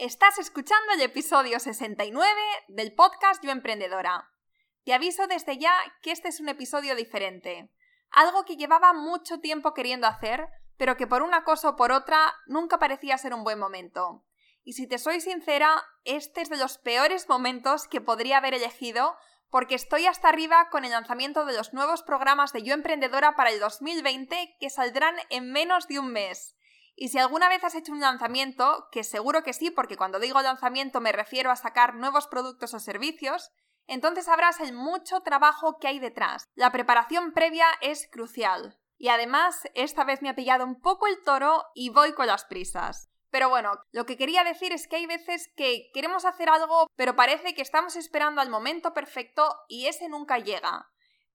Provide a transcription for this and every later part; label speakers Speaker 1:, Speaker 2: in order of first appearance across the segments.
Speaker 1: Estás escuchando el episodio 69 del podcast Yo Emprendedora. Te aviso desde ya que este es un episodio diferente, algo que llevaba mucho tiempo queriendo hacer, pero que por una cosa o por otra nunca parecía ser un buen momento. Y si te soy sincera, este es de los peores momentos que podría haber elegido porque estoy hasta arriba con el lanzamiento de los nuevos programas de Yo Emprendedora para el 2020 que saldrán en menos de un mes. Y si alguna vez has hecho un lanzamiento, que seguro que sí, porque cuando digo lanzamiento me refiero a sacar nuevos productos o servicios, entonces sabrás el mucho trabajo que hay detrás. La preparación previa es crucial. Y además, esta vez me ha pillado un poco el toro y voy con las prisas. Pero bueno, lo que quería decir es que hay veces que queremos hacer algo, pero parece que estamos esperando al momento perfecto y ese nunca llega.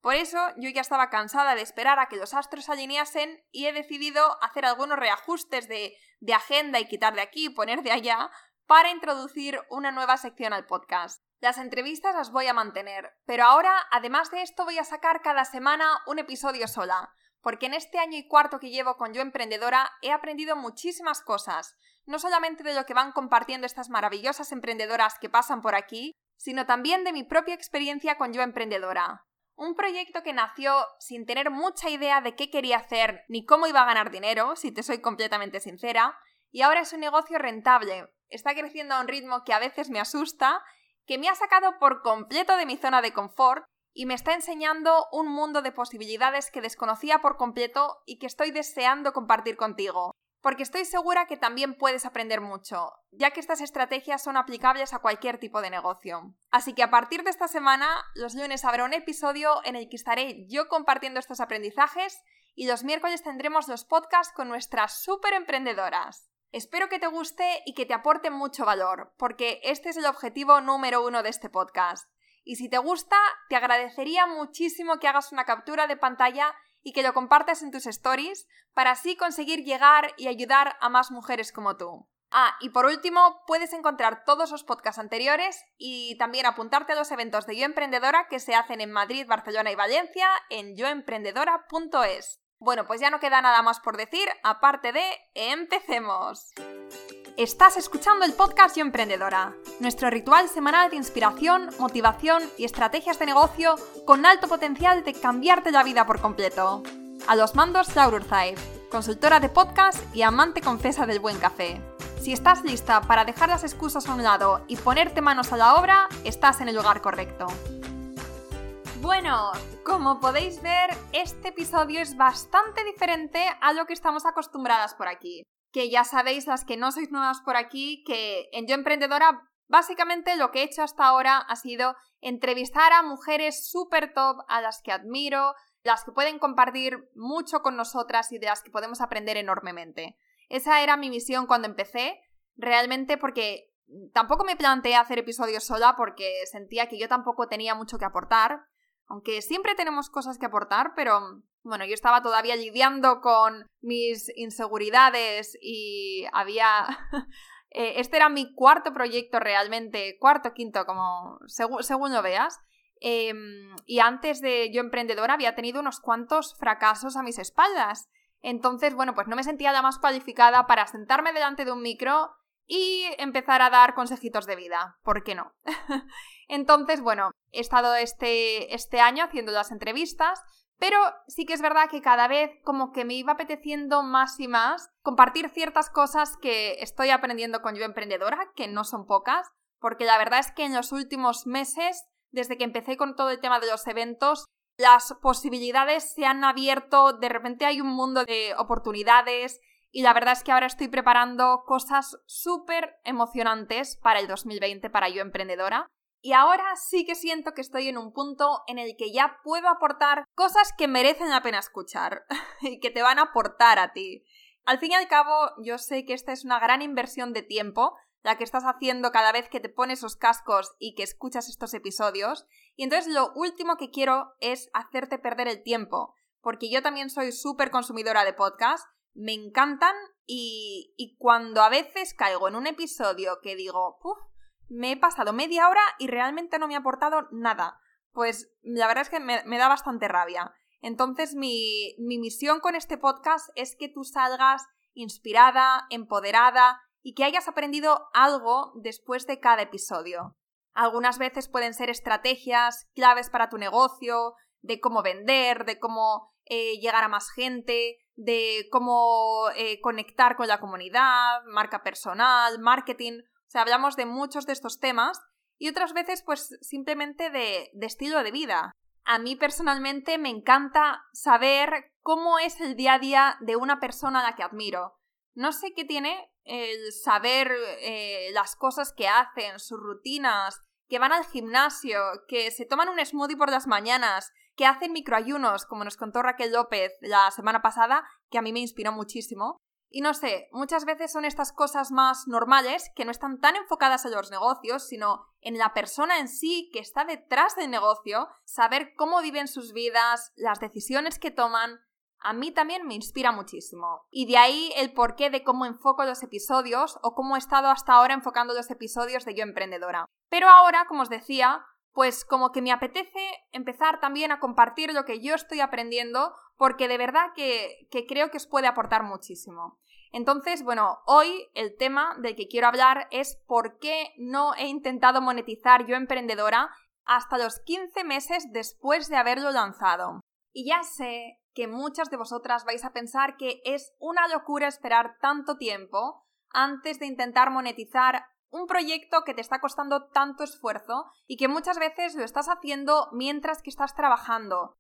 Speaker 1: Por eso yo ya estaba cansada de esperar a que los astros se alineasen y he decidido hacer algunos reajustes de, de agenda y quitar de aquí y poner de allá para introducir una nueva sección al podcast. Las entrevistas las voy a mantener, pero ahora, además de esto, voy a sacar cada semana un episodio sola, porque en este año y cuarto que llevo con Yo Emprendedora he aprendido muchísimas cosas, no solamente de lo que van compartiendo estas maravillosas emprendedoras que pasan por aquí, sino también de mi propia experiencia con Yo Emprendedora. Un proyecto que nació sin tener mucha idea de qué quería hacer ni cómo iba a ganar dinero, si te soy completamente sincera, y ahora es un negocio rentable. Está creciendo a un ritmo que a veces me asusta, que me ha sacado por completo de mi zona de confort y me está enseñando un mundo de posibilidades que desconocía por completo y que estoy deseando compartir contigo porque estoy segura que también puedes aprender mucho, ya que estas estrategias son aplicables a cualquier tipo de negocio. Así que a partir de esta semana, los lunes habrá un episodio en el que estaré yo compartiendo estos aprendizajes y los miércoles tendremos los podcasts con nuestras super emprendedoras. Espero que te guste y que te aporte mucho valor, porque este es el objetivo número uno de este podcast. Y si te gusta, te agradecería muchísimo que hagas una captura de pantalla y que lo compartas en tus stories para así conseguir llegar y ayudar a más mujeres como tú. Ah, y por último, puedes encontrar todos los podcasts anteriores y también apuntarte a los eventos de Yo Emprendedora que se hacen en Madrid, Barcelona y Valencia en yoemprendedora.es. Bueno, pues ya no queda nada más por decir, aparte de empecemos. Estás escuchando el podcast Yo Emprendedora, nuestro ritual semanal de inspiración, motivación y estrategias de negocio con alto potencial de cambiarte la vida por completo. A los mandos, Laura Urzaiz, consultora de podcast y amante confesa del buen café. Si estás lista para dejar las excusas a un lado y ponerte manos a la obra, estás en el lugar correcto. Bueno, como podéis ver, este episodio es bastante diferente a lo que estamos acostumbradas por aquí que ya sabéis las que no sois nuevas por aquí, que en Yo Emprendedora básicamente lo que he hecho hasta ahora ha sido entrevistar a mujeres súper top, a las que admiro, las que pueden compartir mucho con nosotras y de las que podemos aprender enormemente. Esa era mi misión cuando empecé, realmente porque tampoco me planteé hacer episodios sola porque sentía que yo tampoco tenía mucho que aportar, aunque siempre tenemos cosas que aportar, pero bueno, yo estaba todavía lidiando con mis inseguridades y había... Eh, este era mi cuarto proyecto realmente, cuarto, quinto, como según lo veas. Em, y antes de yo emprendedora había tenido unos cuantos fracasos a mis espaldas. Entonces, bueno, pues no me sentía la más cualificada para sentarme delante de un micro y empezar a dar consejitos de vida. ¿Por qué no? Entonces, bueno, he estado este, este año haciendo las entrevistas, pero sí que es verdad que cada vez como que me iba apeteciendo más y más compartir ciertas cosas que estoy aprendiendo con Yo Emprendedora, que no son pocas, porque la verdad es que en los últimos meses, desde que empecé con todo el tema de los eventos, las posibilidades se han abierto, de repente hay un mundo de oportunidades y la verdad es que ahora estoy preparando cosas súper emocionantes para el 2020 para Yo Emprendedora. Y ahora sí que siento que estoy en un punto en el que ya puedo aportar cosas que merecen la pena escuchar y que te van a aportar a ti. Al fin y al cabo, yo sé que esta es una gran inversión de tiempo, la que estás haciendo cada vez que te pones los cascos y que escuchas estos episodios. Y entonces lo último que quiero es hacerte perder el tiempo, porque yo también soy súper consumidora de podcast, me encantan y, y, cuando a veces caigo en un episodio que digo, Puf, me he pasado media hora y realmente no me ha aportado nada. Pues la verdad es que me, da bastante rabia. Entonces mi, mi misión con este podcast es que tú salgas inspirada, empoderada y que hayas aprendido algo después de cada episodio. Algunas veces pueden ser estrategias, claves para tu negocio, de cómo vender, de cómo eh, llegar a más gente, de cómo eh, conectar con la comunidad, marca personal, marketing. O sea, hablamos de muchos de estos temas y otras veces pues simplemente de, estilo de vida. A mí personalmente me encanta saber cómo es el día a día de una persona a la que admiro. No sé qué tiene el saber eh, las cosas que hacen, sus rutinas, que van al gimnasio, que se toman un smoothie por las mañanas, que hacen microayunos, como nos contó Raquel López la semana pasada, que a mí me inspiró muchísimo. Y no sé, muchas veces son estas cosas más normales que no están tan enfocadas en los negocios, sino en la persona en sí que está detrás del negocio, saber cómo viven sus vidas, las decisiones que toman, a mí también me inspira muchísimo. Y de ahí el porqué de cómo enfoco los episodios o cómo he estado hasta ahora enfocando los episodios de Yo Emprendedora. Pero ahora, como os decía, pues como que me apetece empezar también a compartir lo que yo estoy aprendiendo porque de verdad que, creo que os puede aportar muchísimo. Entonces, bueno, hoy el tema del que quiero hablar es por qué no he intentado monetizar yo emprendedora hasta los 15 meses después de haberlo lanzado. Y ya sé que muchas de vosotras vais a pensar que es una locura esperar tanto tiempo antes de intentar monetizar un proyecto que te está costando tanto esfuerzo y que muchas veces lo estás haciendo mientras que estás trabajando.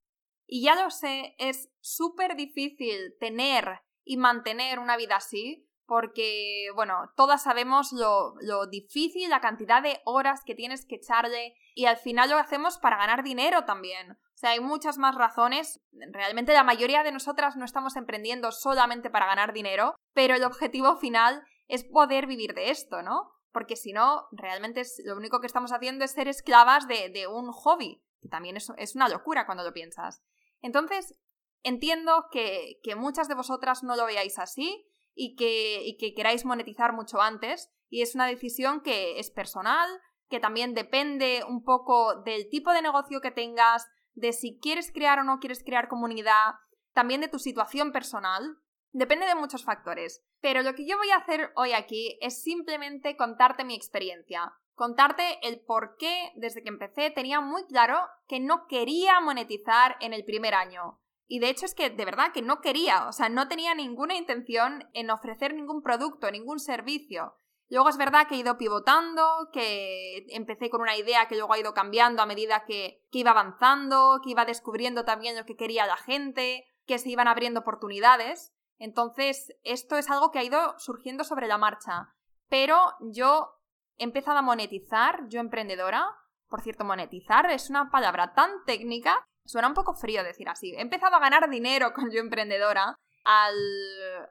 Speaker 1: Y ya lo sé, es súper difícil tener y mantener una vida así, porque, bueno, todas sabemos lo, lo, difícil, la cantidad de horas que tienes que echarle y al final lo hacemos para ganar dinero también. O sea, hay muchas más razones. Realmente la mayoría de nosotras no estamos emprendiendo solamente para ganar dinero, pero el objetivo final es poder vivir de esto, ¿no? porque si no, realmente es, lo único que estamos haciendo es ser esclavas de, un hobby, que también es, es, una locura cuando lo piensas. Entonces, entiendo que, muchas de vosotras no lo veáis así y que, y que queráis monetizar mucho antes, y es una decisión que es personal, que también depende un poco del tipo de negocio que tengas, de si quieres crear o no quieres crear comunidad, también de tu situación personal, Depende de muchos factores, pero lo que yo voy a hacer hoy aquí es simplemente contarte mi experiencia, contarte el por qué desde que empecé tenía muy claro que no quería monetizar en el primer año. Y de hecho es que de verdad que no quería, o sea, no tenía ninguna intención en ofrecer ningún producto, ningún servicio. Luego es verdad que he ido pivotando, que empecé con una idea que luego ha ido cambiando a medida que, que iba avanzando, que iba descubriendo también lo que quería la gente, que se iban abriendo oportunidades. Entonces, esto es algo que ha ido surgiendo sobre la marcha. Pero yo he empezado a monetizar, yo emprendedora. Por cierto, monetizar es una palabra tan técnica, suena un poco frío decir así. He empezado a ganar dinero con yo emprendedora al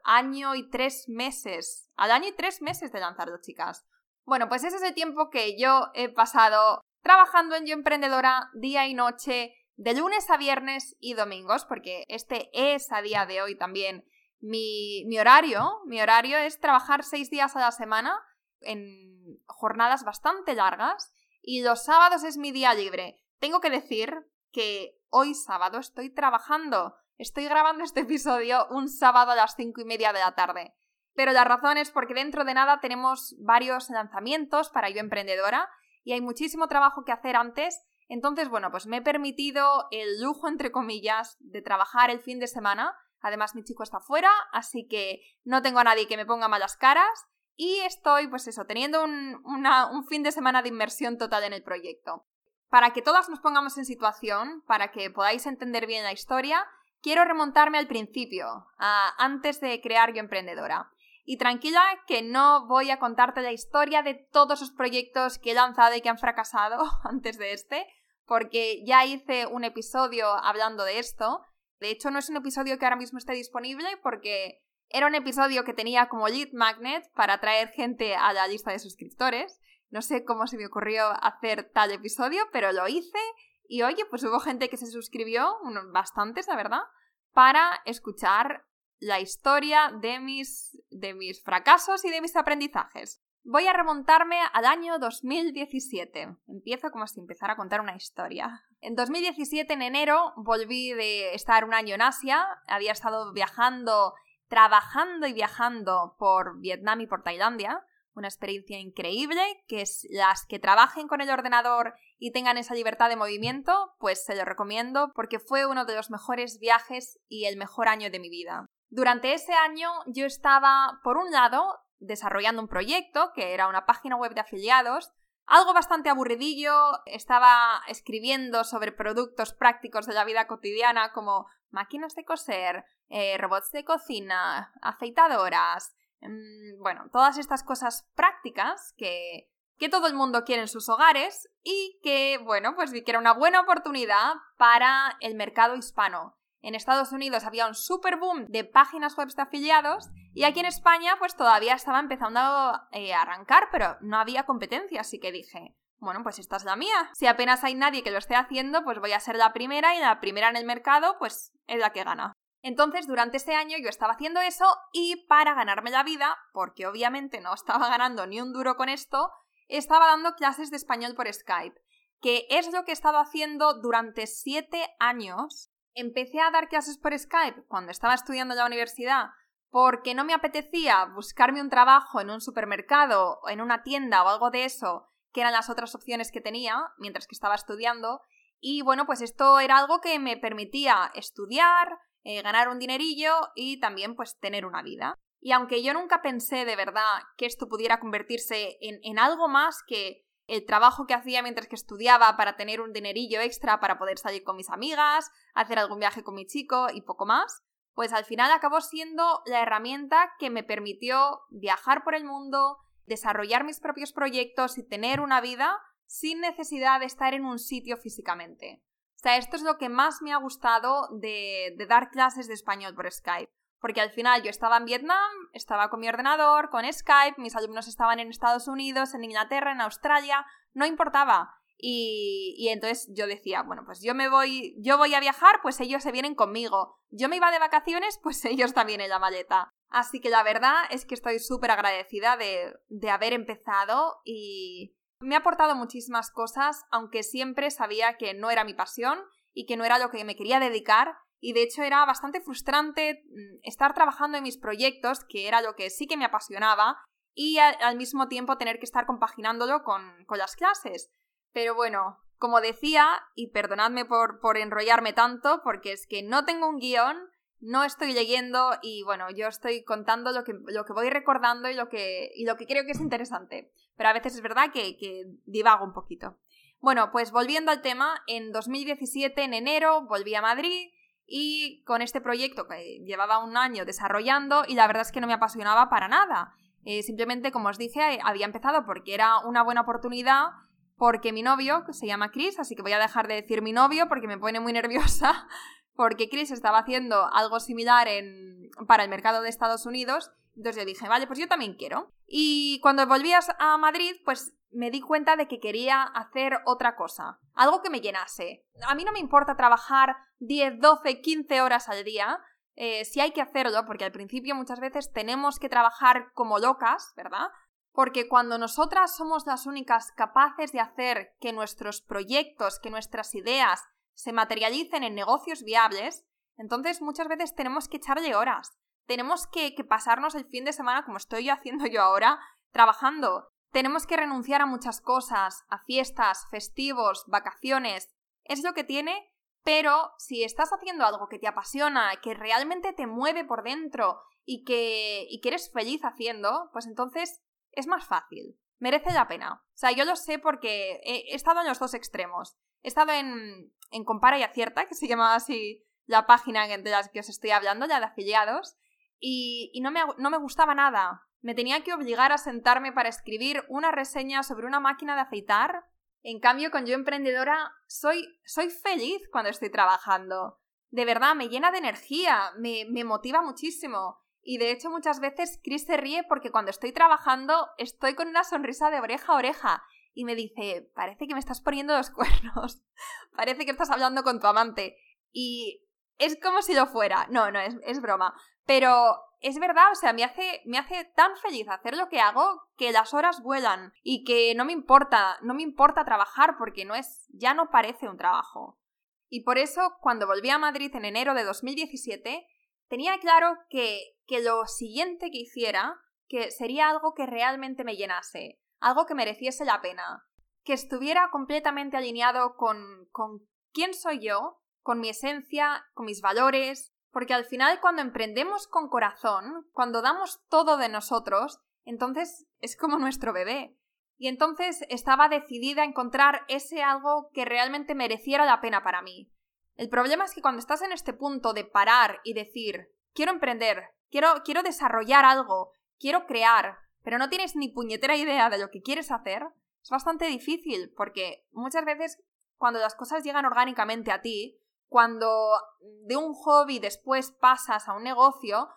Speaker 1: año y tres meses. Al año y tres meses de lanzarlo, chicas. Bueno, pues ese es el tiempo que yo he pasado trabajando en yo emprendedora día y noche, de lunes a viernes y domingos, porque este es a día de hoy también mi, horario, mi horario es trabajar seis días a la semana en jornadas bastante largas y los sábados es mi día libre. Tengo que decir que hoy sábado estoy trabajando. Estoy grabando este episodio un sábado a las cinco y media de la tarde. Pero la razón es porque dentro de nada tenemos varios lanzamientos para yo emprendedora y hay muchísimo trabajo que hacer antes. Entonces, bueno, pues me he permitido el lujo, entre comillas, de trabajar el fin de semana Además, mi chico está fuera, así que no tengo a nadie que me ponga malas caras. Y estoy, pues eso, teniendo un, un fin de semana de inmersión total en el proyecto. Para que todas nos pongamos en situación, para que podáis entender bien la historia, quiero remontarme al principio, a antes de crear Yo Emprendedora. Y tranquila que no voy a contarte la historia de todos los proyectos que he lanzado y que han fracasado antes de este, porque ya hice un episodio hablando de esto, de hecho, no es un episodio que ahora mismo esté disponible porque era un episodio que tenía como lead magnet para atraer gente a la lista de suscriptores. No sé cómo se me ocurrió hacer tal episodio, pero lo hice y oye, pues hubo gente que se suscribió, bastantes, la verdad, para escuchar la historia de mis, de mis fracasos y de mis aprendizajes. Voy a remontarme al año 2017. Empiezo como si empezara a contar una historia. En 2017, en enero, volví de estar un año en Asia. Había estado viajando trabajando y viajando por Vietnam y por Tailandia, una experiencia increíble, que es las que trabajen con el ordenador y tengan esa libertad de movimiento, pues se lo recomiendo porque fue uno de los mejores viajes y el mejor año de mi vida. Durante ese año yo estaba, por un lado, desarrollando un proyecto que era una página web de afiliados, algo bastante aburridillo, estaba escribiendo sobre productos prácticos de la vida cotidiana como máquinas de coser, eh, robots de cocina, aceitadoras, mm, bueno, todas estas cosas prácticas que, que todo el mundo quiere en sus hogares y que, bueno, pues que era una buena oportunidad para el mercado hispano. En Estados Unidos había un super boom de páginas web de afiliados y aquí en España pues todavía estaba empezando eh, a arrancar, pero no había competencia, así que dije, bueno, pues esta es la mía. Si apenas hay nadie que lo esté haciendo, pues voy a ser la primera y la primera en el mercado pues es la que gana. Entonces, durante este año yo estaba haciendo eso y para ganarme la vida, porque obviamente no estaba ganando ni un duro con esto, estaba dando clases de español por Skype, que es lo que he estado haciendo durante siete años empecé a dar clases por Skype cuando estaba estudiando en la universidad porque no me apetecía buscarme un trabajo en un supermercado o en una tienda o algo de eso, que eran las otras opciones que tenía mientras que estaba estudiando. Y bueno, pues esto era algo que me permitía estudiar, eh, ganar un dinerillo y también pues tener una vida. Y aunque yo nunca pensé de verdad que esto pudiera convertirse en, en algo más que el trabajo que hacía mientras que estudiaba para tener un dinerillo extra para poder salir con mis amigas, hacer algún viaje con mi chico y poco más, pues al final acabó siendo la herramienta que me permitió viajar por el mundo, desarrollar mis propios proyectos y tener una vida sin necesidad de estar en un sitio físicamente. O sea, esto es lo que más me ha gustado de, de dar clases de español por Skype porque al final yo estaba en Vietnam, estaba con mi ordenador, con Skype, mis alumnos estaban en Estados Unidos, en Inglaterra, en Australia, no importaba. Y, y, entonces yo decía, bueno, pues yo me voy, yo voy a viajar, pues ellos se vienen conmigo. Yo me iba de vacaciones, pues ellos también en la maleta. Así que la verdad es que estoy súper agradecida de, de haber empezado y me ha aportado muchísimas cosas, aunque siempre sabía que no era mi pasión y que no era lo que me quería dedicar, y de hecho era bastante frustrante mm, estar trabajando en mis proyectos, que era lo que sí que me apasionaba, y al, mismo tiempo tener que estar compaginándolo con, con, las clases. Pero bueno, como decía, y perdonadme por, por enrollarme tanto, porque es que no tengo un guion, no estoy leyendo y bueno, yo estoy contando lo que, lo que voy recordando y lo que, y lo que creo que es interesante. Pero a veces es verdad que, divago un poquito. Bueno, pues volviendo al tema, en 2017, en enero, volví a Madrid y con este proyecto que llevaba un año desarrollando y la verdad es que no me apasionaba para nada. Eh, simplemente, como os dije, había empezado porque era una buena oportunidad, porque mi novio, que se llama Chris, así que voy a dejar de decir mi novio porque me pone muy nerviosa, porque Chris estaba haciendo algo similar para el mercado de Estados Unidos, entonces yo dije, vale, pues yo también quiero. Y cuando volvías a Madrid, pues me di cuenta de que quería hacer otra cosa, algo que me llenase. A mí no me importa trabajar 10, 12, 15 horas al día, eh, si hay que hacerlo, porque al principio muchas veces tenemos que trabajar como locas, ¿verdad? Porque cuando nosotras somos las únicas capaces de hacer que nuestros proyectos, que nuestras ideas se materialicen en negocios viables, entonces muchas veces tenemos que echarle horas. Tenemos que, que pasarnos el fin de semana, como estoy haciendo yo ahora, trabajando tenemos que renunciar a muchas cosas, a fiestas, festivos, vacaciones. Es lo que tiene, pero si estás haciendo algo que te apasiona, que realmente te mueve por dentro y que, y que eres feliz haciendo, pues entonces es más fácil. Merece la pena. O sea, yo lo sé porque he, estado en los dos extremos. He estado en, en Compara y Acierta, que se llamaba así la página de la que os estoy hablando, ya de afiliados, y, y no, me, no me gustaba nada me tenía que obligar a sentarme para escribir una reseña sobre una máquina de afeitar. En cambio, con Yo Emprendedora, soy, soy feliz cuando estoy trabajando. De verdad, me llena de energía, me, me motiva muchísimo. Y de hecho, muchas veces Chris se ríe porque cuando estoy trabajando estoy con una sonrisa de oreja a oreja. Y me dice, parece que me estás poniendo los cuernos. parece que estás hablando con tu amante. Y es como si lo fuera. No, no, es, es broma. Pero es verdad, o sea, me hace, me hace tan feliz hacer lo que hago que las horas vuelan y que no me importa, no me importa trabajar porque no es, ya no parece un trabajo. Y por eso, cuando volví a Madrid en enero de 2017, tenía claro que, que lo siguiente que hiciera, que sería algo que realmente me llenase, algo que mereciese la pena, que estuviera completamente alineado con, con quién soy yo, con mi esencia, con mis valores, porque al final cuando emprendemos con corazón, cuando damos todo de nosotros, entonces es como nuestro bebé. Y entonces estaba decidida a encontrar ese algo que realmente mereciera la pena para mí. El problema es que cuando estás en este punto de parar y decir, quiero emprender, quiero, quiero desarrollar algo, quiero crear, pero no tienes ni puñetera idea de lo que quieres hacer, es bastante difícil porque muchas veces cuando las cosas llegan orgánicamente a ti, cuando de un hobby después pasas a un negocio,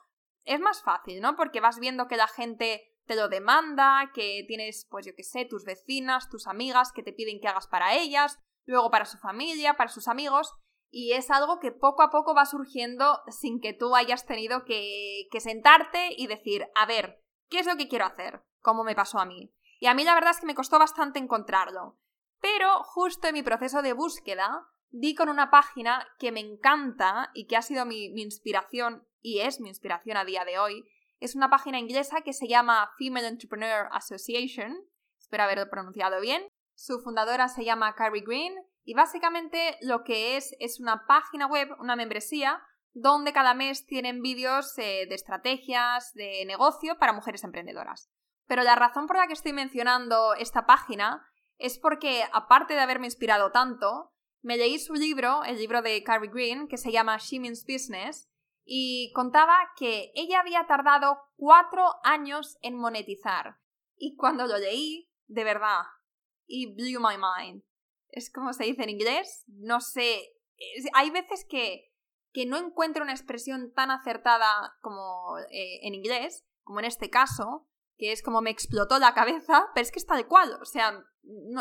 Speaker 1: es más fácil, ¿no? Porque vas viendo que la gente te lo demanda, que tienes, pues yo qué sé, tus vecinas, tus amigas que te piden que hagas para ellas, luego para su familia, para sus amigos, y es algo que poco a poco va surgiendo sin que tú hayas tenido que, que sentarte y decir, a ver, ¿qué es lo que quiero hacer? Como me pasó a mí. Y a mí la verdad es que me costó bastante encontrarlo. Pero justo en mi proceso de búsqueda di con una página que me encanta y que ha sido mi, mi inspiración y es mi inspiración a día de hoy, es una página inglesa que se llama Female Entrepreneur Association. Espero haberlo pronunciado bien. Su fundadora se llama Carrie Green y básicamente lo que es es una página web, una membresía, donde cada mes tienen vídeos eh, de estrategias de negocio para mujeres emprendedoras. Pero la razón por la que estoy mencionando esta página es porque, aparte de haberme inspirado tanto, me leí su libro, el libro de Carrie Green, que se llama She Means Business, y contaba que ella había tardado cuatro años en monetizar. Y cuando lo leí, de verdad, y blew my mind. Es como se dice en inglés, no sé. hay veces que, que no encuentro una expresión tan acertada como eh, en inglés, como en este caso, que es como me explotó la cabeza, pero es que está tal cual. O sea,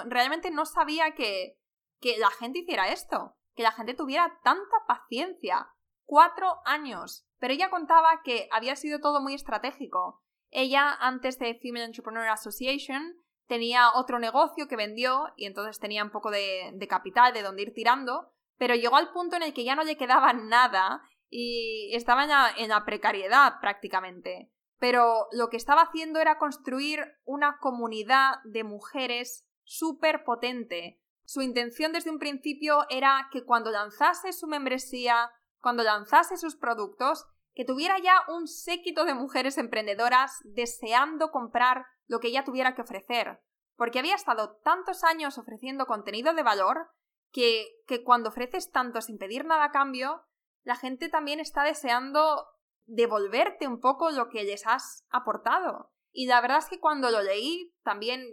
Speaker 1: realmente no sabía que, que la gente hiciera esto, que la gente tuviera tanta paciencia cuatro años. Pero ella contaba que había sido todo muy estratégico. Ella, antes de Female Entrepreneur Association, tenía otro negocio que vendió y entonces tenía un poco de, capital de donde ir tirando, pero llegó al punto en el que ya no le quedaba nada y estaba en la, en la precariedad prácticamente. Pero lo que estaba haciendo era construir una comunidad de mujeres súper potente. Su intención desde un principio era que cuando lanzase su membresía, cuando lanzase sus productos, que tuviera ya un séquito de mujeres emprendedoras deseando comprar lo que ella tuviera que ofrecer, porque había estado tantos años ofreciendo contenido de valor que, cuando ofreces tanto sin pedir nada a cambio, la gente también está deseando devolverte un poco lo que les has aportado. Y la verdad es que cuando lo leí también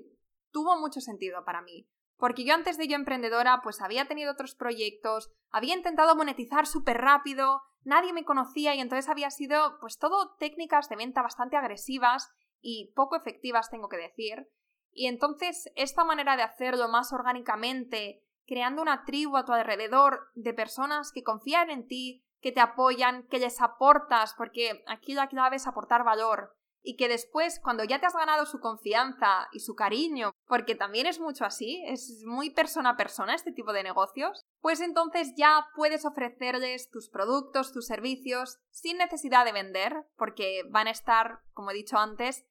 Speaker 1: tuvo mucho sentido para mí. Porque yo antes de yo emprendedora, pues había tenido otros proyectos, había intentado monetizar súper rápido, nadie me conocía y entonces había sido, pues todo técnicas de venta bastante agresivas y poco efectivas, tengo que decir. Y entonces esta manera de hacerlo más orgánicamente, creando una tribu a tu alrededor de personas que confían en ti, que te apoyan, que les aportas, porque aquí la clave es aportar valor, y que después, cuando ya te has ganado su confianza y su cariño, porque también es mucho así, es muy persona a persona este tipo de negocios, pues entonces ya puedes ofrecerles tus productos, tus servicios, sin necesidad de vender, porque van a estar, como he dicho antes,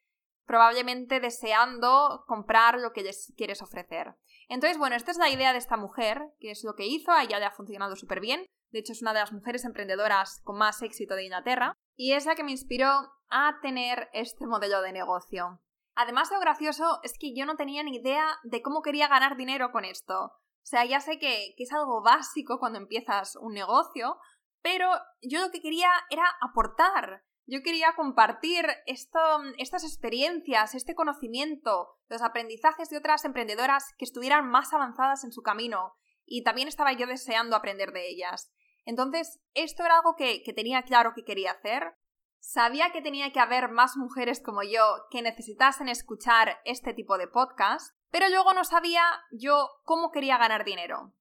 Speaker 1: probablemente deseando comprar lo que les quieres ofrecer. Entonces, bueno, esta es la idea de esta mujer, que es lo que hizo, a ella le ha funcionado súper bien, de hecho es una de las mujeres emprendedoras con más éxito de Inglaterra, y es la que me inspiró a tener este modelo de negocio. Además, lo gracioso es que yo no tenía ni idea de cómo quería ganar dinero con esto. O sea, ya sé que, es algo básico cuando empiezas un negocio, pero yo lo que quería era aportar. Yo quería compartir estas experiencias, este conocimiento, los aprendizajes de otras emprendedoras que estuvieran más avanzadas en su camino. Y también estaba yo deseando aprender de ellas. Entonces, esto era algo que, tenía claro que quería hacer. Sabía que tenía que haber más mujeres como yo que necesitasen escuchar este tipo de podcast, pero luego no sabía yo cómo quería ganar dinero.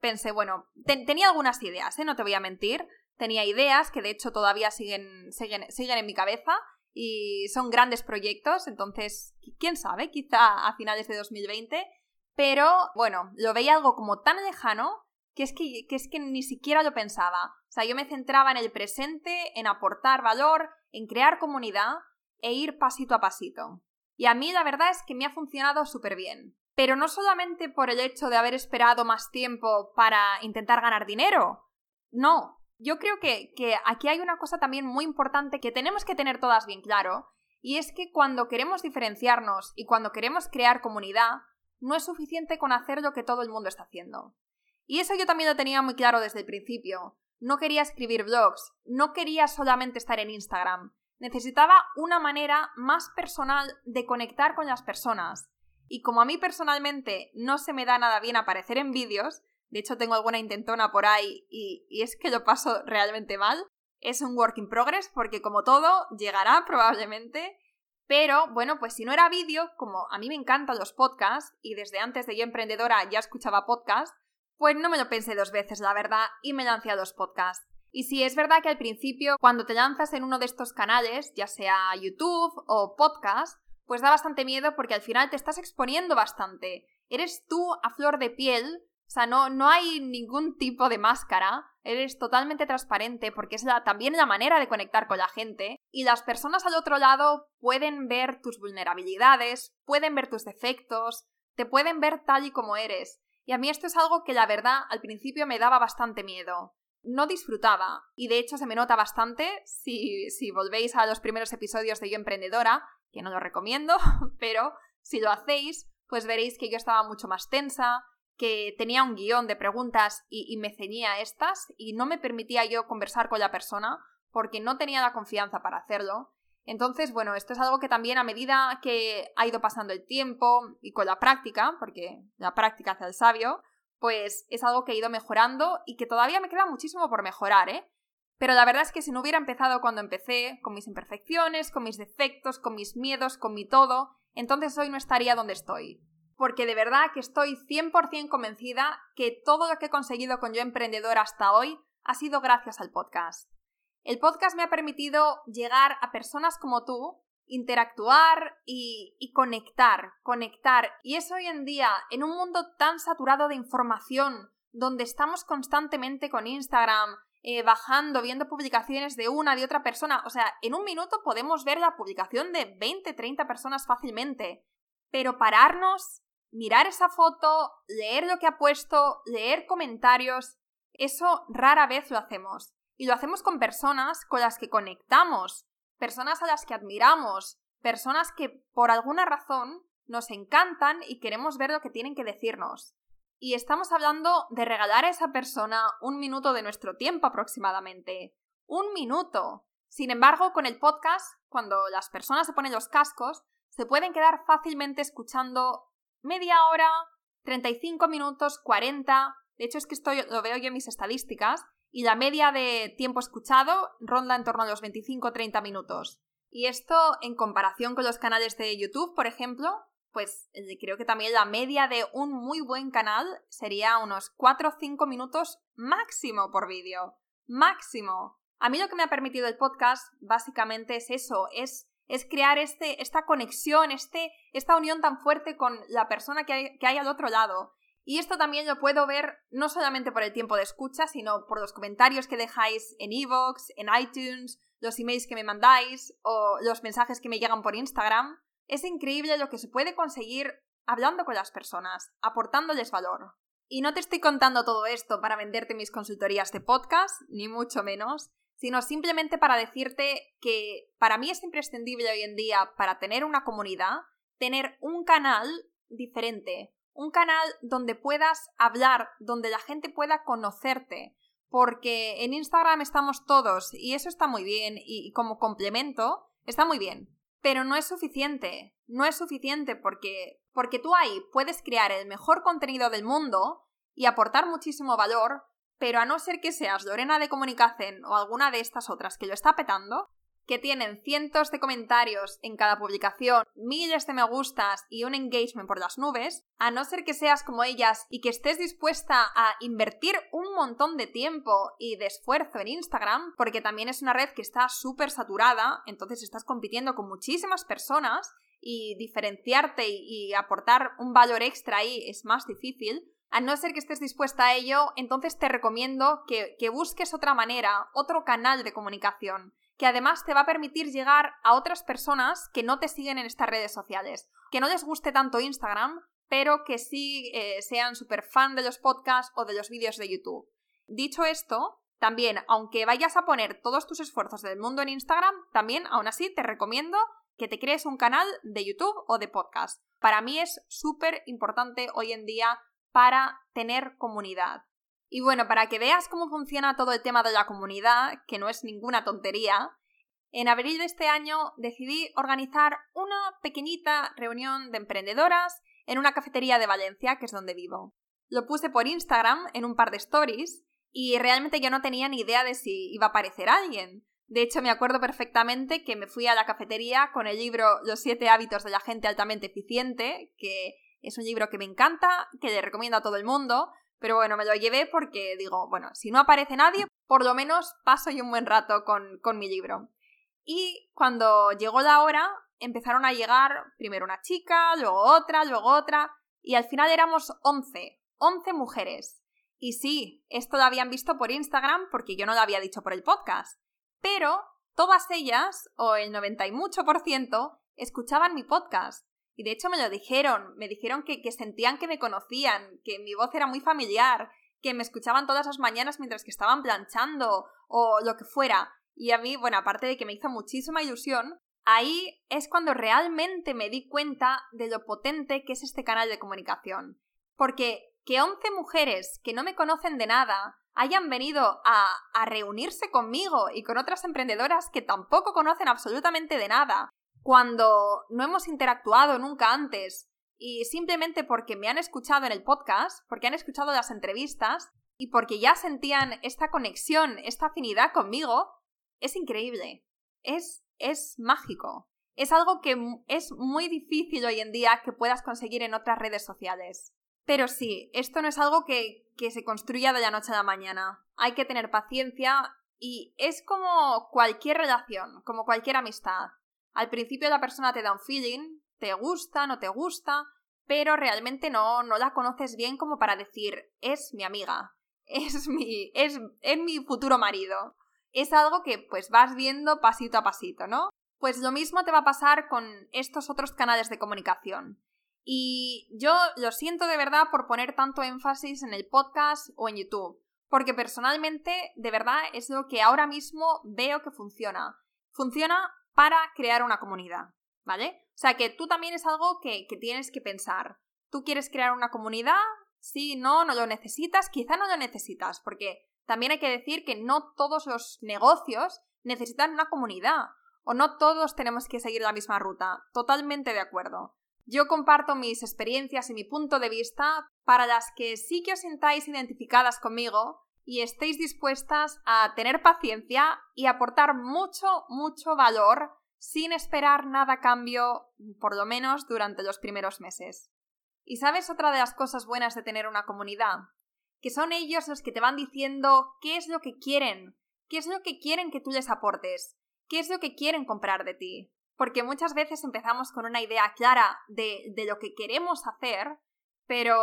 Speaker 1: Pensé, bueno, tenía algunas ideas, ¿eh? no te voy a mentir. Tenía ideas que de hecho todavía siguen, siguen, siguen en mi cabeza y son grandes proyectos, entonces, quién sabe, quizá a finales de 2020. Pero bueno, lo veía algo como tan lejano que es que, que es que ni siquiera lo pensaba. O sea, yo me centraba en el presente, en aportar valor, en crear comunidad e ir pasito a pasito. Y a mí la verdad es que me ha funcionado súper bien. Pero no solamente por el hecho de haber esperado más tiempo para intentar ganar dinero. No, yo creo que, que, aquí hay una cosa también muy importante que tenemos que tener todas bien claro, y es que cuando queremos diferenciarnos y cuando queremos crear comunidad, no es suficiente con hacer lo que todo el mundo está haciendo. Y eso yo también lo tenía muy claro desde el principio. No quería escribir blogs, no quería solamente estar en Instagram. Necesitaba una manera más personal de conectar con las personas. Y como a mí personalmente no se me da nada bien aparecer en vídeos, de hecho tengo alguna intentona por ahí y, es que lo paso realmente mal, es un work in progress porque como todo llegará probablemente, pero bueno, pues si no era vídeo, como a mí me encantan los podcasts y desde antes de yo emprendedora ya escuchaba podcasts, pues no me lo pensé dos veces, la verdad, y me lancé a los podcasts. Y sí, es verdad que al principio, cuando te lanzas en uno de estos canales, ya sea YouTube o podcast, pues da bastante miedo porque al final te estás exponiendo bastante. Eres tú a flor de piel, o sea, no, no hay ningún tipo de máscara, eres totalmente transparente porque es también la manera de conectar con la gente y las personas al otro lado pueden ver tus vulnerabilidades, pueden ver tus defectos, te pueden ver tal y como eres. Y a mí esto es algo que la verdad al principio me daba bastante miedo. No disfrutaba, y de hecho se me nota bastante si, si volvéis a los primeros episodios de Yo Emprendedora, que no lo recomiendo, pero si lo hacéis, pues veréis que yo estaba mucho más tensa, que tenía un guion de preguntas y, me ceñía estas y no me permitía yo conversar con la persona porque no tenía la confianza para hacerlo. Entonces, bueno, esto es algo que también a medida que ha ido pasando el tiempo y con la práctica, porque la práctica hace el sabio, pues es algo que he ido mejorando y que todavía me queda muchísimo por mejorar, ¿eh? Pero la verdad es que si no hubiera empezado cuando empecé, con mis imperfecciones, con mis defectos, con mis miedos, con mi todo, entonces hoy no estaría donde estoy. Porque de verdad que estoy 100% convencida que todo lo que he conseguido con Yo Emprendedor hasta hoy ha sido gracias al podcast. El podcast me ha permitido llegar a personas como tú, interactuar y, y, conectar, conectar. Y es hoy en día, en un mundo tan saturado de información, donde estamos constantemente con Instagram, eh, bajando, viendo publicaciones de una, de otra persona. O sea, en un minuto podemos ver la publicación de 20, 30 personas fácilmente. Pero pararnos, mirar esa foto, leer lo que ha puesto, leer comentarios, eso rara vez lo hacemos. Y lo hacemos con personas con las que conectamos, personas a las que admiramos, personas que por alguna razón nos encantan y queremos ver lo que tienen que decirnos. Y estamos hablando de regalar a esa persona un minuto de nuestro tiempo aproximadamente. Un minuto. Sin embargo, con el podcast, cuando las personas se ponen los cascos, se pueden quedar fácilmente escuchando media hora, 35 minutos, 40. De hecho, es que esto lo veo yo en mis estadísticas y la media de tiempo escuchado ronda en torno a los 25-30 minutos. Y esto, en comparación con los canales de YouTube, por ejemplo, pues eh, creo que también la media de un muy buen canal sería unos 4 o 5 minutos máximo por vídeo. Máximo. A mí lo que me ha permitido el podcast básicamente es eso, es, es crear este, esta conexión, este, esta unión tan fuerte con la persona que hay, que hay al otro lado. Y esto también lo puedo ver no solamente por el tiempo de escucha, sino por los comentarios que dejáis en Evox, en iTunes, los emails que me mandáis o los mensajes que me llegan por Instagram. Es increíble lo que se puede conseguir hablando con las personas, aportándoles valor. Y no te estoy contando todo esto para venderte mis consultorías de podcast, ni mucho menos, sino simplemente para decirte que para mí es imprescindible hoy en día, para tener una comunidad, tener un canal diferente, un canal donde puedas hablar, donde la gente pueda conocerte, porque en Instagram estamos todos y eso está muy bien y como complemento está muy bien, pero no es suficiente, no es suficiente porque, porque tú ahí puedes crear el mejor contenido del mundo y aportar muchísimo valor, pero a no ser que seas Lorena de Comunicación o alguna de estas otras que lo está petando, que tienen cientos de comentarios en cada publicación, miles de me gustas y un engagement por las nubes, a no ser que seas como ellas y que estés dispuesta a invertir un montón de tiempo y de esfuerzo en Instagram, porque también es una red que está súper saturada, entonces estás compitiendo con muchísimas personas y diferenciarte y aportar un valor extra ahí es más difícil, A no ser que estés dispuesta a ello, entonces te recomiendo que, que busques otra manera, otro canal de comunicación, que además te va a permitir llegar a otras personas que no te siguen en estas redes sociales, que no les guste tanto Instagram, pero que sí eh, sean súper fan de los podcasts o de los vídeos de YouTube. Dicho esto, también, aunque vayas a poner todos tus esfuerzos del mundo en Instagram, también, aún así, te recomiendo que te crees un canal de YouTube o de podcast. Para mí es súper importante hoy en día para tener comunidad. Y bueno, para que veas cómo funciona todo el tema de la comunidad, que no es ninguna tontería, en abril de este año decidí organizar una pequeñita reunión de emprendedoras en una cafetería de Valencia, que es donde vivo. Lo puse por Instagram en un par de stories y realmente yo no tenía ni idea de si iba a aparecer alguien. De hecho, me acuerdo perfectamente que me fui a la cafetería con el libro Los siete hábitos de la gente altamente eficiente, que es un libro que me encanta, que le recomiendo a todo el mundo, pero bueno, me lo llevé porque digo, bueno, si no aparece nadie, por lo menos paso yo un buen rato con, con mi libro. Y cuando llegó la hora, empezaron a llegar primero una chica, luego otra, luego otra, y al final éramos 11, 11 mujeres. Y sí, esto lo habían visto por Instagram porque yo no lo había dicho por el podcast, pero todas ellas, o el 90 y mucho por ciento, escuchaban mi podcast. Y de hecho me lo dijeron, me dijeron que, que sentían que me conocían, que mi voz era muy familiar, que me escuchaban todas las mañanas mientras que estaban planchando o lo que fuera. Y a mí, bueno, aparte de que me hizo muchísima ilusión, ahí es cuando realmente me di cuenta de lo potente que es este canal de comunicación. Porque que 11 mujeres que no me conocen de nada hayan venido a, a reunirse conmigo y con otras emprendedoras que tampoco conocen absolutamente de nada, cuando no hemos interactuado nunca antes y simplemente porque me han escuchado en el podcast, porque han escuchado las entrevistas y porque ya sentían esta conexión, esta afinidad conmigo, es increíble. Es, es mágico. Es algo que es muy difícil hoy en día que puedas conseguir en otras redes sociales. Pero sí, esto no es algo que, que se construya de la noche a la mañana. Hay que tener paciencia y es como cualquier relación, como cualquier amistad. Al principio la persona te da un feeling, te gusta, no te gusta, pero realmente no, no la conoces bien como para decir, es mi amiga, es mi, es, es mi futuro marido. Es algo que pues vas viendo pasito a pasito, ¿no? Pues lo mismo te va a pasar con estos otros canales de comunicación. Y yo lo siento de verdad por poner tanto énfasis en el podcast o en YouTube, porque personalmente de verdad es lo que ahora mismo veo que funciona. Funciona para crear una comunidad, ¿vale? O sea que tú también es algo que, tienes que pensar. ¿Tú quieres crear una comunidad? Sí, no, no lo necesitas, quizá no lo necesitas, porque también hay que decir que no todos los negocios necesitan una comunidad, o no todos tenemos que seguir la misma ruta. Totalmente de acuerdo. Yo comparto mis experiencias y mi punto de vista para las que sí que os sintáis identificadas conmigo y estéis dispuestas a tener paciencia y aportar mucho, mucho valor sin esperar nada a cambio, por lo menos durante los primeros meses. ¿Y sabes otra de las cosas buenas de tener una comunidad? Que son ellos los que te van diciendo qué es lo que quieren, qué es lo que quieren que tú les aportes, qué es lo que quieren comprar de ti. Porque muchas veces empezamos con una idea clara de, de lo que queremos hacer, pero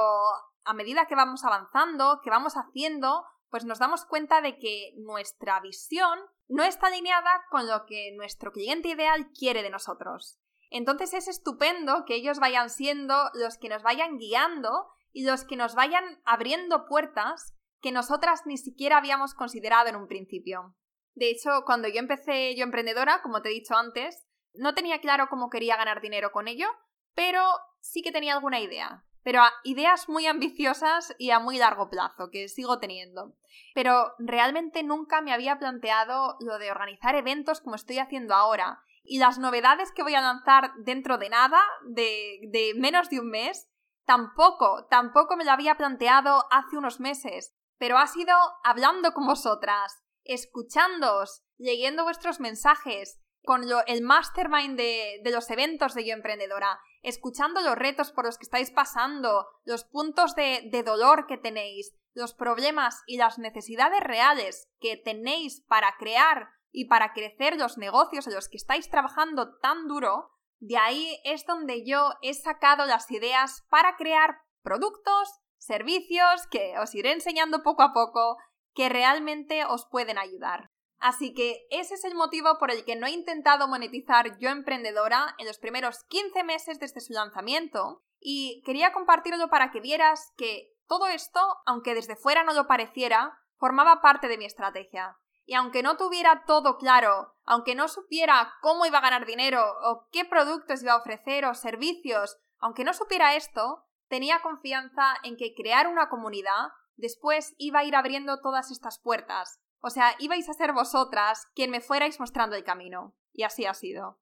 Speaker 1: a medida que vamos avanzando, que vamos haciendo, pues nos damos cuenta de que nuestra visión no está alineada con lo que nuestro cliente ideal quiere de nosotros. Entonces es estupendo que ellos vayan siendo los que nos vayan guiando y los que nos vayan abriendo puertas que nosotras ni siquiera habíamos considerado en un principio. De hecho, cuando yo empecé yo emprendedora, como te he dicho antes, no tenía claro cómo quería ganar dinero con ello, pero sí que tenía alguna idea pero a ideas muy ambiciosas y a muy largo plazo, que sigo teniendo. Pero realmente nunca me había planteado lo de organizar eventos como estoy haciendo ahora. Y las novedades que voy a lanzar dentro de nada, de, de menos de un mes, tampoco, tampoco me lo había planteado hace unos meses. Pero ha sido hablando con vosotras, escuchándoos, leyendo vuestros mensajes, con el mastermind de, de los eventos de Yo Emprendedora, escuchando los retos por los que estáis pasando, los puntos de, dolor que tenéis, los problemas y las necesidades reales que tenéis para crear y para crecer los negocios en los que estáis trabajando tan duro, de ahí es donde yo he sacado las ideas para crear productos, servicios que os iré enseñando poco a poco que realmente os pueden ayudar. Así que ese es el motivo por el que no he intentado monetizar Yo Emprendedora en los primeros 15 meses desde su lanzamiento y quería compartirlo para que vieras que todo esto, aunque desde fuera no lo pareciera, formaba parte de mi estrategia. Y aunque no tuviera todo claro, aunque no supiera cómo iba a ganar dinero o qué productos iba a ofrecer o servicios, aunque no supiera esto, tenía confianza en que crear una comunidad después iba a ir abriendo todas estas puertas. O sea, ibais a ser vosotras quien me fuerais mostrando el camino. Y así ha sido.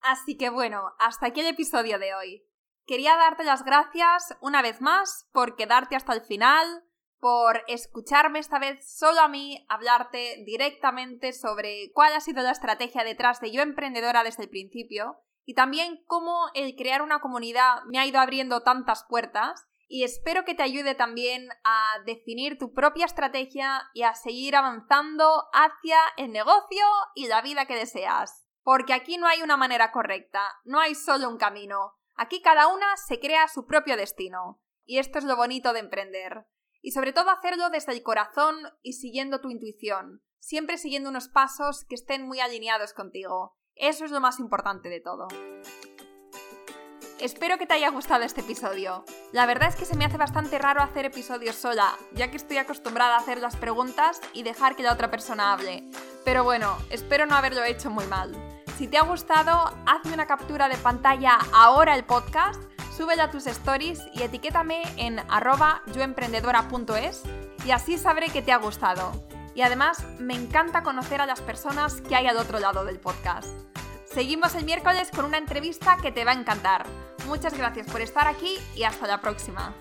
Speaker 1: Así que bueno, hasta aquí el episodio de hoy. Quería darte las gracias una vez más por quedarte hasta el final, por escucharme esta vez solo a mí hablarte directamente sobre cuál ha sido la estrategia detrás de Yo Emprendedora desde el principio y también cómo el crear una comunidad me ha ido abriendo tantas puertas y espero que te ayude también a definir tu propia estrategia y a seguir avanzando hacia el negocio y la vida que deseas. Porque aquí no hay una manera correcta, no hay solo un camino. Aquí cada una se crea su propio destino. Y esto es lo bonito de emprender. Y sobre todo hacerlo desde el corazón y siguiendo tu intuición, siempre siguiendo unos pasos que estén muy alineados contigo. Eso es lo más importante de todo. Espero que te haya gustado este episodio. La verdad es que se me hace bastante raro hacer episodios sola, ya que estoy acostumbrada a hacer las preguntas y dejar que la otra persona hable. Pero bueno, espero no haberlo hecho muy mal. Si te ha gustado, hazme una captura de pantalla ahora el podcast, súbela a tus stories y etiquétame en arroba yoemprendedora.es y así sabré que te ha gustado. Y además me encanta conocer a las personas que hay al otro lado del podcast. Seguimos el miércoles con una entrevista que te va a encantar. Muchas gracias por estar aquí y hasta la próxima.